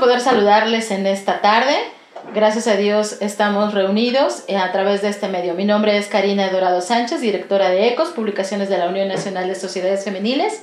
Poder saludarles en esta tarde. Gracias a Dios estamos reunidos eh, a través de este medio. Mi nombre es Karina Dorado Sánchez, directora de ECOS, publicaciones de la Unión Nacional de Sociedades Femeniles.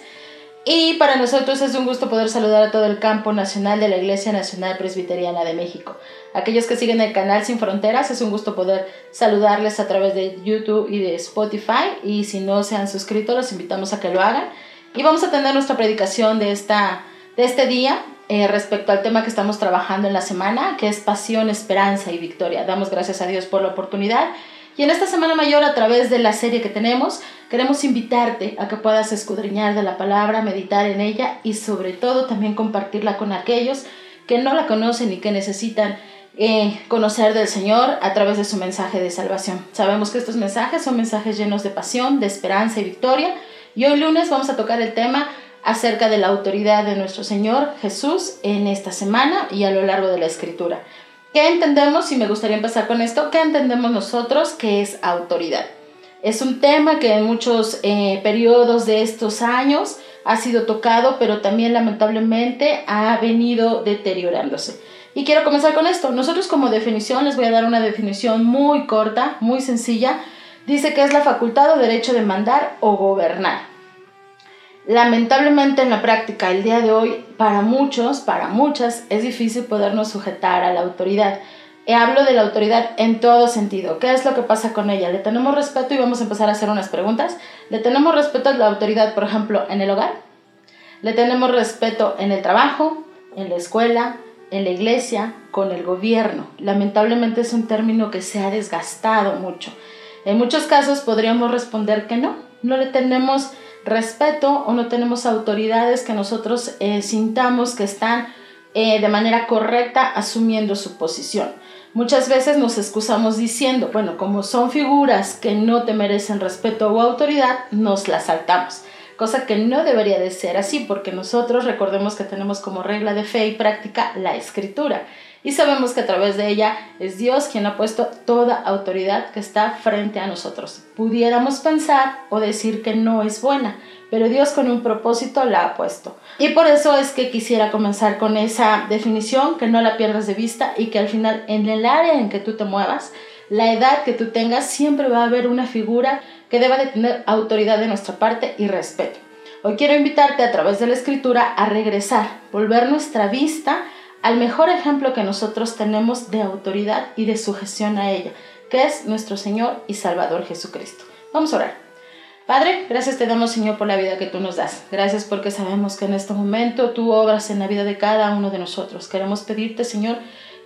Y para nosotros es un gusto poder saludar a todo el campo nacional de la Iglesia Nacional Presbiteriana de México. Aquellos que siguen el canal Sin Fronteras, es un gusto poder saludarles a través de YouTube y de Spotify. Y si no se han suscrito, los invitamos a que lo hagan. Y vamos a tener nuestra predicación de, esta, de este día, eh, respecto al tema que estamos trabajando en la semana, que es pasión, esperanza y victoria. Damos gracias a Dios por la oportunidad. Y en esta Semana Mayor, a través de la serie que tenemos, queremos invitarte a que puedas escudriñar de la palabra, meditar en ella y sobre todo también compartirla con aquellos que no la conocen y que necesitan eh, conocer del Señor a través de su mensaje de salvación. Sabemos que estos mensajes son mensajes llenos de pasión, de esperanza y victoria. Y hoy lunes vamos a tocar el tema acerca de la autoridad de nuestro Señor Jesús en esta semana y a lo largo de la escritura. ¿Qué entendemos? Y me gustaría empezar con esto. ¿Qué entendemos nosotros que es autoridad? Es un tema que en muchos eh, periodos de estos años ha sido tocado, pero también lamentablemente ha venido deteriorándose. Y quiero comenzar con esto. Nosotros como definición, les voy a dar una definición muy corta, muy sencilla. Dice que es la facultad o derecho de mandar o gobernar. Lamentablemente en la práctica, el día de hoy, para muchos, para muchas, es difícil podernos sujetar a la autoridad. Hablo de la autoridad en todo sentido. ¿Qué es lo que pasa con ella? ¿Le tenemos respeto? Y vamos a empezar a hacer unas preguntas. ¿Le tenemos respeto a la autoridad, por ejemplo, en el hogar? ¿Le tenemos respeto en el trabajo, en la escuela, en la iglesia, con el gobierno? Lamentablemente es un término que se ha desgastado mucho. En muchos casos podríamos responder que no. No le tenemos respeto o no tenemos autoridades que nosotros eh, sintamos que están eh, de manera correcta asumiendo su posición. Muchas veces nos excusamos diciendo, bueno, como son figuras que no te merecen respeto o autoridad, nos las saltamos. Cosa que no debería de ser así, porque nosotros recordemos que tenemos como regla de fe y práctica la escritura y sabemos que a través de ella es Dios quien ha puesto toda autoridad que está frente a nosotros. Pudiéramos pensar o decir que no es buena, pero Dios con un propósito la ha puesto. Y por eso es que quisiera comenzar con esa definición, que no la pierdas de vista y que al final en el área en que tú te muevas, la edad que tú tengas, siempre va a haber una figura que deba de tener autoridad de nuestra parte y respeto. Hoy quiero invitarte a través de la escritura a regresar, volver nuestra vista al mejor ejemplo que nosotros tenemos de autoridad y de sujeción a ella, que es nuestro Señor y Salvador Jesucristo. Vamos a orar. Padre, gracias te damos Señor por la vida que tú nos das. Gracias porque sabemos que en este momento tú obras en la vida de cada uno de nosotros. Queremos pedirte Señor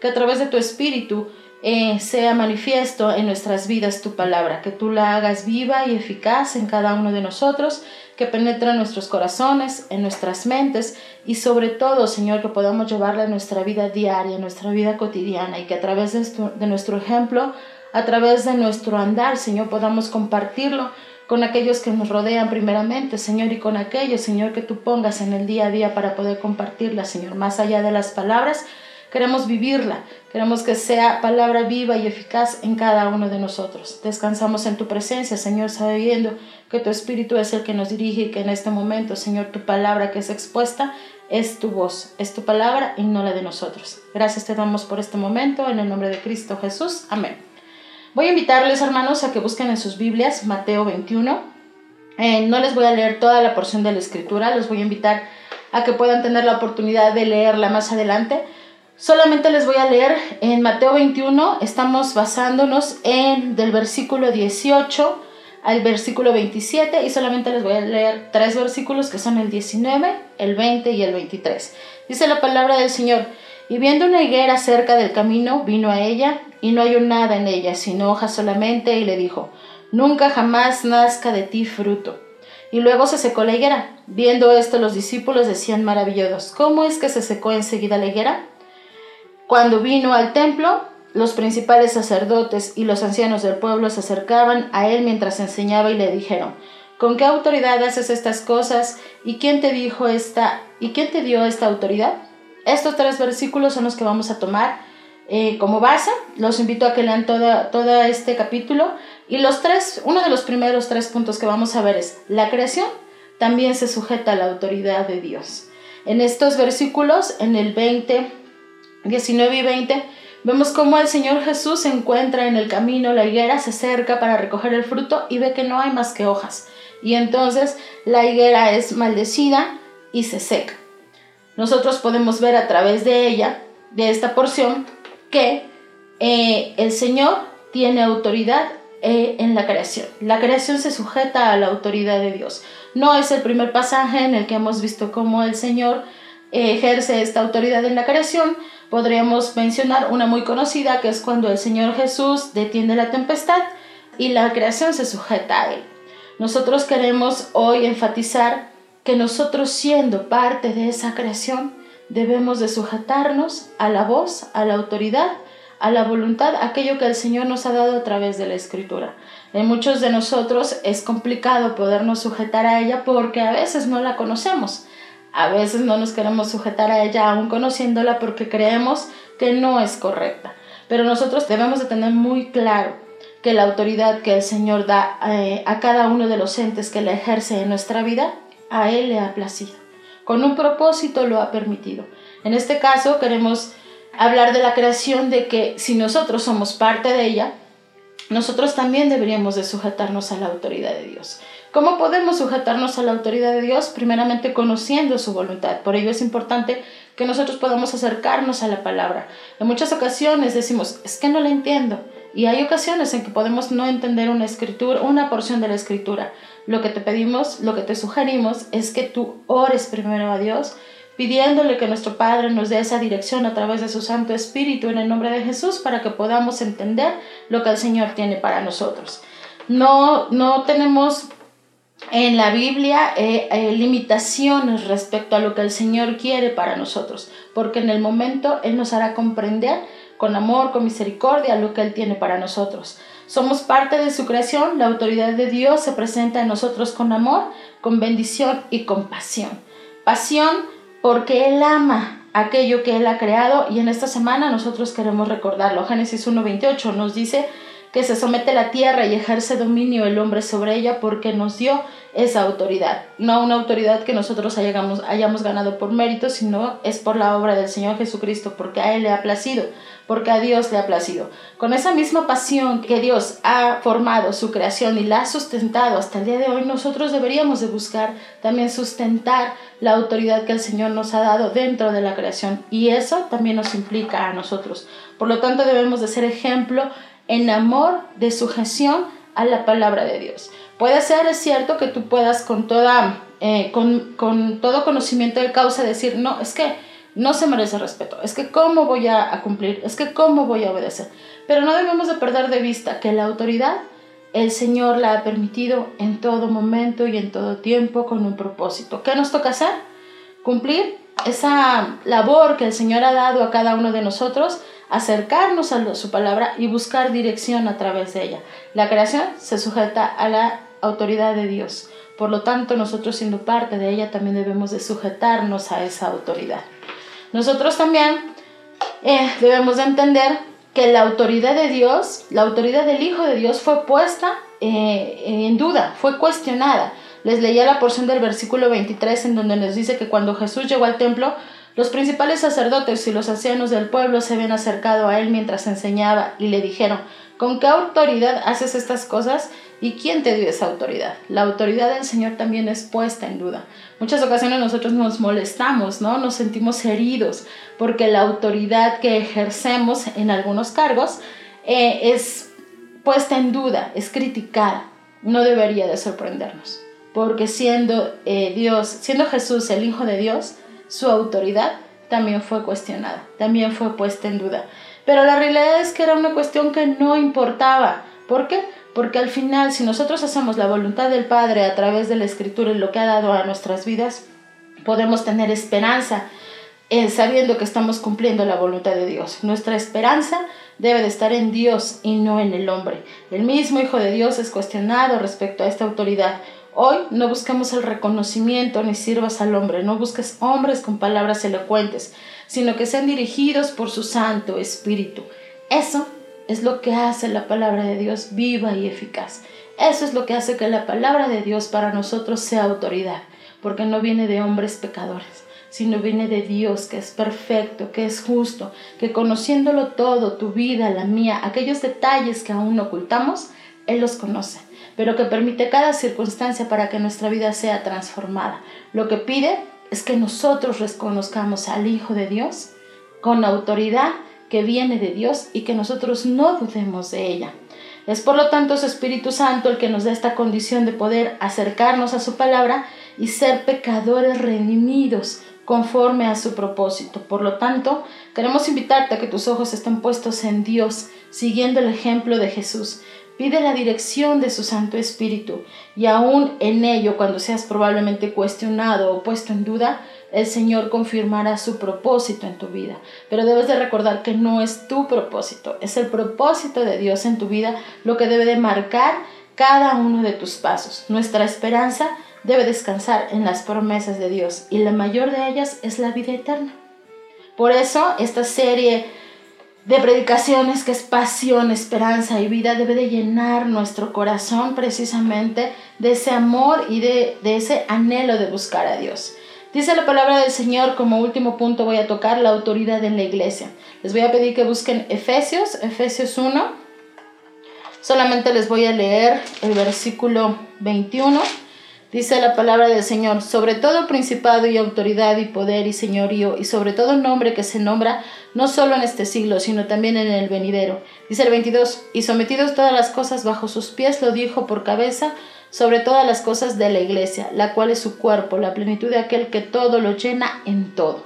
que a través de tu Espíritu eh, sea manifiesto en nuestras vidas tu palabra, que tú la hagas viva y eficaz en cada uno de nosotros, que penetre en nuestros corazones, en nuestras mentes y sobre todo, Señor, que podamos llevarla a nuestra vida diaria, a nuestra vida cotidiana y que a través de, de nuestro ejemplo, a través de nuestro andar, Señor, podamos compartirlo con aquellos que nos rodean primeramente, Señor, y con aquellos, Señor, que tú pongas en el día a día para poder compartirla, Señor, más allá de las palabras Queremos vivirla, queremos que sea palabra viva y eficaz en cada uno de nosotros. Descansamos en tu presencia, Señor, sabiendo que tu Espíritu es el que nos dirige y que en este momento, Señor, tu palabra que es expuesta es tu voz, es tu palabra y no la de nosotros. Gracias te damos por este momento, en el nombre de Cristo Jesús. Amén. Voy a invitarles, hermanos, a que busquen en sus Biblias Mateo 21. Eh, no les voy a leer toda la porción de la escritura, los voy a invitar a que puedan tener la oportunidad de leerla más adelante Solamente les voy a leer en Mateo 21, estamos basándonos en del versículo 18 al versículo 27 y solamente les voy a leer tres versículos que son el 19, el 20 y el 23. Dice la palabra del Señor, y viendo una higuera cerca del camino, vino a ella y no halló nada en ella, sino hojas solamente, y le dijo, nunca jamás nazca de ti fruto. Y luego se secó la higuera. Viendo esto, los discípulos decían maravillados, ¿cómo es que se secó enseguida la higuera? Cuando vino al templo, los principales sacerdotes y los ancianos del pueblo se acercaban a él mientras enseñaba y le dijeron, ¿con qué autoridad haces estas cosas? ¿Y quién te dijo esta? ¿Y quién te dio esta autoridad? Estos tres versículos son los que vamos a tomar eh, como base. Los invito a que lean todo, todo este capítulo. Y los tres, uno de los primeros tres puntos que vamos a ver es la creación también se sujeta a la autoridad de Dios. En estos versículos, en el 20, 19 y 20, vemos cómo el Señor Jesús se encuentra en el camino, la higuera se acerca para recoger el fruto y ve que no hay más que hojas. Y entonces la higuera es maldecida y se seca. Nosotros podemos ver a través de ella, de esta porción, que eh, el Señor tiene autoridad eh, en la creación. La creación se sujeta a la autoridad de Dios. No es el primer pasaje en el que hemos visto cómo el Señor eh, ejerce esta autoridad en la creación. Podríamos mencionar una muy conocida que es cuando el Señor Jesús detiene la tempestad y la creación se sujeta a él. Nosotros queremos hoy enfatizar que nosotros siendo parte de esa creación debemos de sujetarnos a la voz, a la autoridad, a la voluntad, aquello que el Señor nos ha dado a través de la Escritura. En muchos de nosotros es complicado podernos sujetar a ella porque a veces no la conocemos. A veces no nos queremos sujetar a ella aún conociéndola porque creemos que no es correcta. Pero nosotros debemos de tener muy claro que la autoridad que el Señor da eh, a cada uno de los entes que la ejerce en nuestra vida a Él le ha placido. Con un propósito lo ha permitido. En este caso queremos hablar de la creación, de que si nosotros somos parte de ella, nosotros también deberíamos de sujetarnos a la autoridad de Dios. ¿Cómo podemos sujetarnos a la autoridad de Dios? Primeramente conociendo su voluntad. Por ello es importante que nosotros podamos acercarnos a la palabra. En muchas ocasiones decimos, es que no la entiendo. Y hay ocasiones en que podemos no entender una escritura, una porción de la escritura. Lo que te pedimos, lo que te sugerimos es que tú ores primero a Dios, pidiéndole que nuestro Padre nos dé esa dirección a través de su Santo Espíritu en el nombre de Jesús para que podamos entender lo que el Señor tiene para nosotros. No, no tenemos en la Biblia eh, eh, limitaciones respecto a lo que el Señor quiere para nosotros, porque en el momento Él nos hará comprender con amor, con misericordia lo que Él tiene para nosotros. Somos parte de su creación, la autoridad de Dios se presenta en nosotros con amor, con bendición y compasión. Pasión porque Él ama aquello que Él ha creado y en esta semana nosotros queremos recordarlo. Génesis 1.28 nos dice que se somete la tierra y ejerce dominio el hombre sobre ella porque nos dio esa autoridad. No una autoridad que nosotros hayamos, hayamos ganado por mérito, sino es por la obra del Señor Jesucristo, porque a Él le ha placido porque a Dios le ha placido. Con esa misma pasión que Dios ha formado su creación y la ha sustentado hasta el día de hoy, nosotros deberíamos de buscar también sustentar la autoridad que el Señor nos ha dado dentro de la creación y eso también nos implica a nosotros. Por lo tanto, debemos de ser ejemplo en amor de sujeción a la palabra de Dios. Puede ser, es cierto, que tú puedas con, toda, eh, con, con todo conocimiento de causa decir, no, es que no se merece respeto. Es que cómo voy a, cumplir, es que cómo voy a obedecer. Pero no debemos de perder de vista que la autoridad el Señor la ha permitido en todo momento y en todo tiempo con un propósito. ¿Qué nos toca hacer? Cumplir esa labor que el Señor ha dado a cada uno de nosotros, acercarnos a su palabra y buscar dirección a través de ella. La creación se sujeta a la autoridad de Dios. Por lo tanto, nosotros siendo parte de ella también debemos de sujetarnos a esa autoridad. Nosotros también eh, debemos de entender que la autoridad de Dios, la autoridad del Hijo de Dios fue puesta eh, en duda, fue cuestionada. Les leía la porción del versículo 23 en donde nos dice que cuando Jesús llegó al templo, los principales sacerdotes y los ancianos del pueblo se habían acercado a él mientras enseñaba y le dijeron, ¿con qué autoridad haces estas cosas? ¿Y quién te dio esa autoridad? La autoridad del Señor también es puesta en duda. Muchas ocasiones nosotros nos molestamos, ¿no? Nos sentimos heridos porque la autoridad que ejercemos en algunos cargos eh, es puesta en duda, es criticada. No debería de sorprendernos, porque siendo eh, Dios, siendo Jesús el Hijo de Dios, su autoridad también fue cuestionada, también fue puesta en duda. Pero la realidad es que era una cuestión que no importaba. ¿Por qué? Porque al final, si nosotros hacemos la voluntad del Padre a través de la Escritura y lo que ha dado a nuestras vidas, podemos tener esperanza en sabiendo que estamos cumpliendo la voluntad de Dios. Nuestra esperanza debe de estar en Dios y no en el hombre. El mismo Hijo de Dios es cuestionado respecto a esta autoridad. Hoy no buscamos el reconocimiento ni sirvas al hombre, no busques hombres con palabras elocuentes, sino que sean dirigidos por su Santo Espíritu. Eso es lo que hace la palabra de Dios viva y eficaz. Eso es lo que hace que la palabra de Dios para nosotros sea autoridad, porque no viene de hombres pecadores, sino viene de Dios, que es perfecto, que es justo, que conociéndolo todo, tu vida, la mía, aquellos detalles que aún ocultamos, Él los conoce, pero que permite cada circunstancia para que nuestra vida sea transformada. Lo que pide es que nosotros reconozcamos al Hijo de Dios con autoridad que viene de Dios y que nosotros no dudemos de ella. Es por lo tanto su Espíritu Santo el que nos da esta condición de poder acercarnos a su palabra y ser pecadores redimidos conforme a su propósito. Por lo tanto, queremos invitarte a que tus ojos estén puestos en Dios, siguiendo el ejemplo de Jesús. Pide la dirección de su Santo Espíritu y aún en ello, cuando seas probablemente cuestionado o puesto en duda, el Señor confirmará su propósito en tu vida. Pero debes de recordar que no es tu propósito, es el propósito de Dios en tu vida lo que debe de marcar cada uno de tus pasos. Nuestra esperanza debe descansar en las promesas de Dios y la mayor de ellas es la vida eterna. Por eso esta serie de predicaciones que es pasión, esperanza y vida debe de llenar nuestro corazón precisamente de ese amor y de, de ese anhelo de buscar a Dios. Dice la palabra del Señor, como último punto voy a tocar la autoridad en la iglesia. Les voy a pedir que busquen Efesios, Efesios 1. Solamente les voy a leer el versículo 21. Dice la palabra del Señor, sobre todo principado y autoridad y poder y señorío, y sobre todo nombre que se nombra no solo en este siglo, sino también en el venidero. Dice el 22, y sometidos todas las cosas bajo sus pies, lo dijo por cabeza sobre todas las cosas de la iglesia, la cual es su cuerpo, la plenitud de aquel que todo lo llena en todo.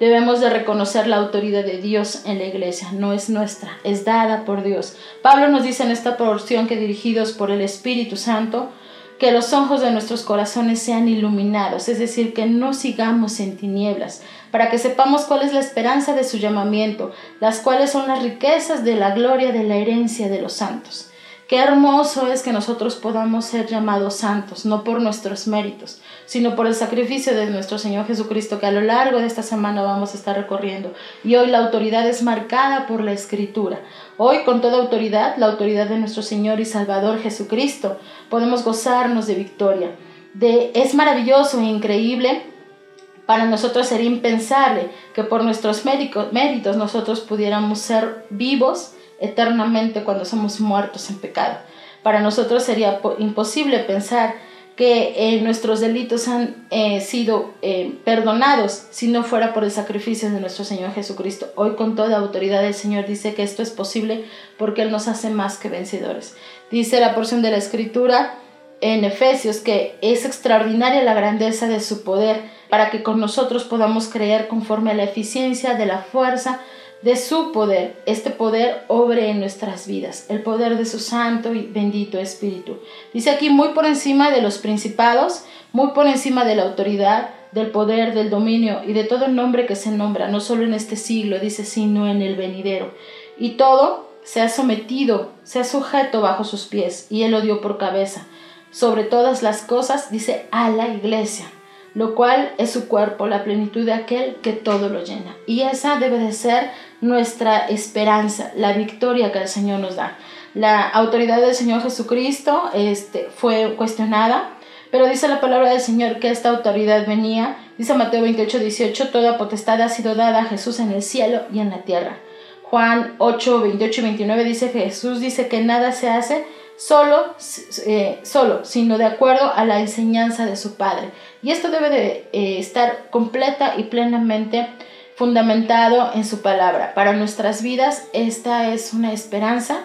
Debemos de reconocer la autoridad de Dios en la iglesia, no es nuestra, es dada por Dios. Pablo nos dice en esta porción que dirigidos por el Espíritu Santo, que los ojos de nuestros corazones sean iluminados, es decir, que no sigamos en tinieblas, para que sepamos cuál es la esperanza de su llamamiento, las cuales son las riquezas de la gloria de la herencia de los santos. Qué hermoso es que nosotros podamos ser llamados santos, no por nuestros méritos, sino por el sacrificio de nuestro Señor Jesucristo, que a lo largo de esta semana vamos a estar recorriendo. Y hoy la autoridad es marcada por la Escritura. Hoy, con toda autoridad, la autoridad de nuestro Señor y Salvador Jesucristo, podemos gozarnos de victoria. De, es maravilloso e increíble para nosotros sería impensable que por nuestros méritos nosotros pudiéramos ser vivos eternamente cuando somos muertos en pecado. Para nosotros sería imposible pensar que eh, nuestros delitos han eh, sido eh, perdonados si no fuera por el sacrificio de nuestro Señor Jesucristo. Hoy con toda autoridad el Señor dice que esto es posible porque Él nos hace más que vencedores. Dice la porción de la Escritura en Efesios que es extraordinaria la grandeza de su poder para que con nosotros podamos creer conforme a la eficiencia de la fuerza de su poder, este poder obre en nuestras vidas, el poder de su santo y bendito Espíritu. Dice aquí muy por encima de los principados, muy por encima de la autoridad, del poder, del dominio y de todo el nombre que se nombra, no solo en este siglo, dice, sino en el venidero. Y todo se ha sometido, se ha sujeto bajo sus pies, y él lo dio por cabeza. Sobre todas las cosas, dice, a la iglesia lo cual es su cuerpo, la plenitud de aquel que todo lo llena. Y esa debe de ser nuestra esperanza, la victoria que el Señor nos da. La autoridad del Señor Jesucristo este, fue cuestionada, pero dice la palabra del Señor que esta autoridad venía, dice Mateo 28, 18, toda potestad ha sido dada a Jesús en el cielo y en la tierra. Juan 8, 28 y 29 dice Jesús dice que nada se hace solo, eh, solo, sino de acuerdo a la enseñanza de su Padre. Y esto debe de eh, estar completa y plenamente fundamentado en su palabra. Para nuestras vidas esta es una esperanza,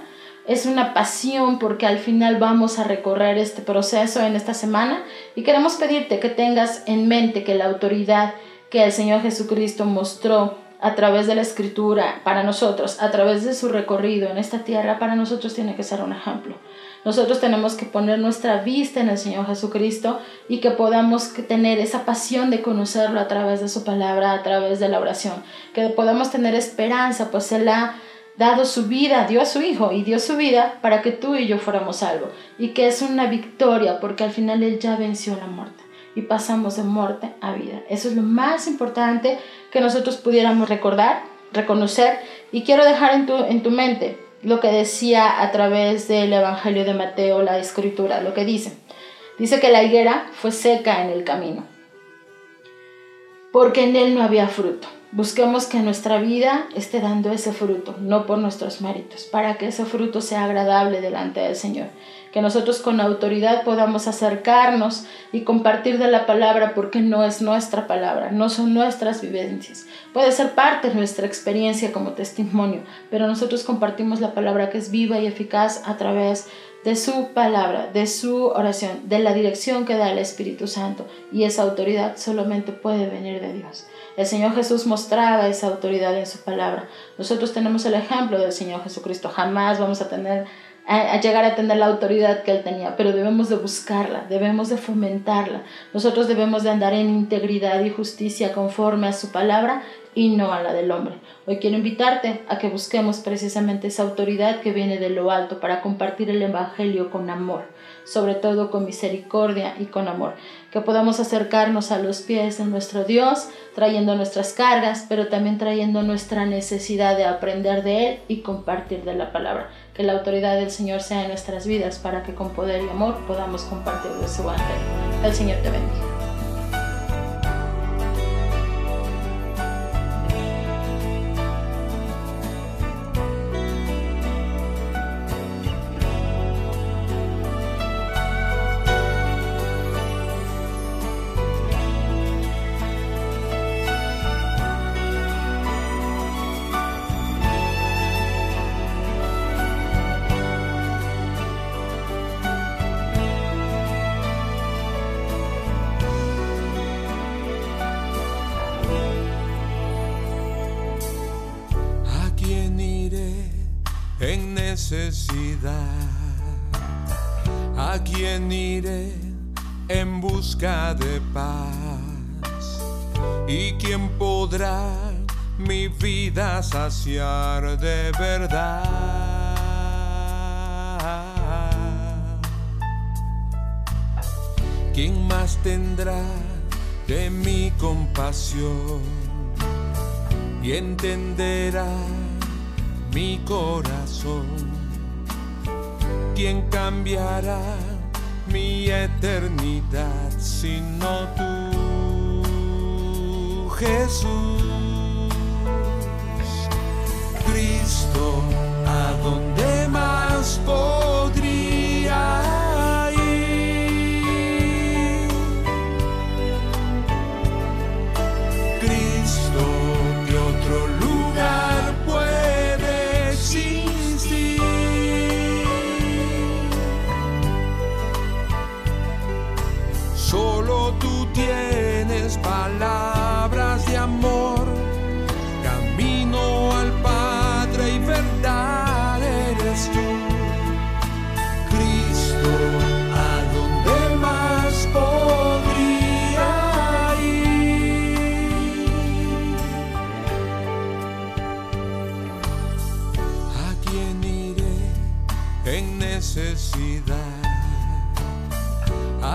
es una pasión porque al final vamos a recorrer este proceso en esta semana y queremos pedirte que tengas en mente que la autoridad que el Señor Jesucristo mostró a través de la escritura para nosotros, a través de su recorrido en esta tierra, para nosotros tiene que ser un ejemplo. Nosotros tenemos que poner nuestra vista en el Señor Jesucristo y que podamos tener esa pasión de conocerlo a través de su palabra, a través de la oración, que podamos tener esperanza, pues Él ha dado su vida, dio a su Hijo y dio su vida para que tú y yo fuéramos salvos. Y que es una victoria porque al final Él ya venció la muerte y pasamos de muerte a vida. Eso es lo más importante que nosotros pudiéramos recordar, reconocer y quiero dejar en tu, en tu mente lo que decía a través del Evangelio de Mateo la escritura, lo que dice. Dice que la higuera fue seca en el camino. porque en él no había fruto. Busquemos que nuestra vida esté dando ese fruto, no por nuestros méritos, para que ese fruto sea agradable delante del Señor. Que nosotros con autoridad podamos acercarnos y compartir de la palabra porque no es nuestra palabra, no son nuestras vivencias. Puede ser parte de nuestra experiencia como testimonio, pero nosotros compartimos la palabra que es viva y eficaz a través de su palabra, de su oración, de la dirección que da el Espíritu Santo. Y esa autoridad solamente puede venir de Dios. El Señor Jesús mostraba esa autoridad en su palabra. Nosotros tenemos el ejemplo del Señor Jesucristo. Jamás vamos a tener a, llegar a tener la autoridad que él tenía, pero debemos de buscarla, debemos de fomentarla. Nosotros debemos de andar en integridad y justicia conforme a su palabra y no a la del hombre. Hoy quiero invitarte a que busquemos precisamente esa autoridad que viene de lo alto para compartir el Evangelio con amor, sobre todo con misericordia y con amor, que podamos acercarnos a los pies de nuestro Dios, trayendo nuestras cargas, pero también trayendo nuestra necesidad de aprender de Él y compartir de la palabra. Que la autoridad del Señor sea en nuestras vidas para que con poder y amor podamos compartir de su Evangelio. El Señor te bendiga. ¿A quién iré en busca de paz? ¿Y quién podrá mi vida saciar de verdad? ¿Quién más tendrá de mi compasión y entenderá mi corazón? ¿Quién cambiará mi eternidad sino tú, Jesús? Cristo, ¿a dónde más podría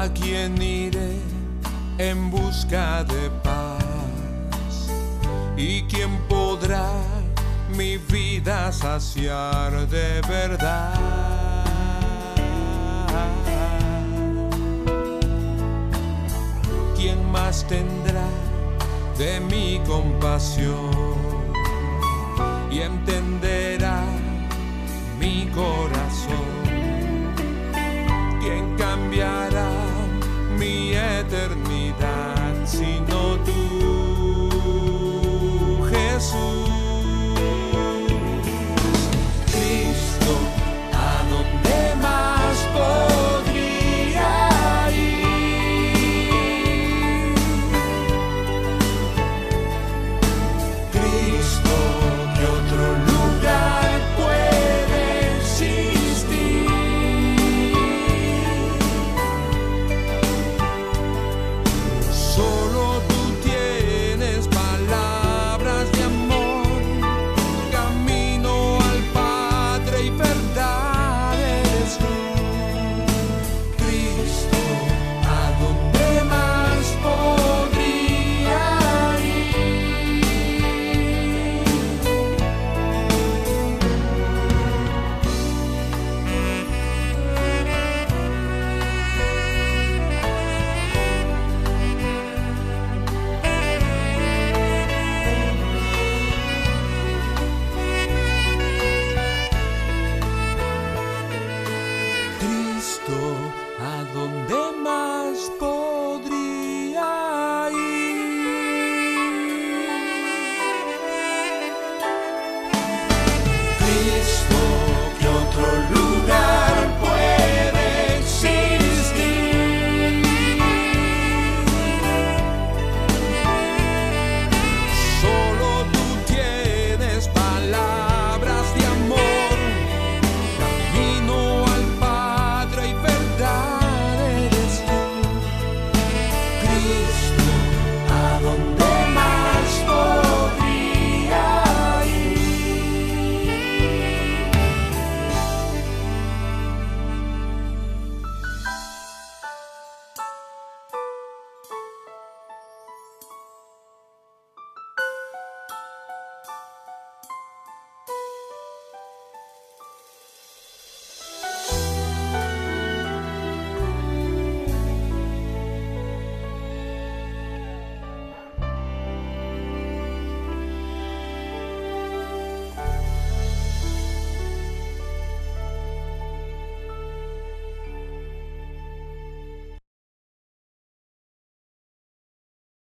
¿A iré en busca de paz? ¿Y quién podrá mi vida saciar de verdad? ¿Quién más tendrá de mi compasión y entender?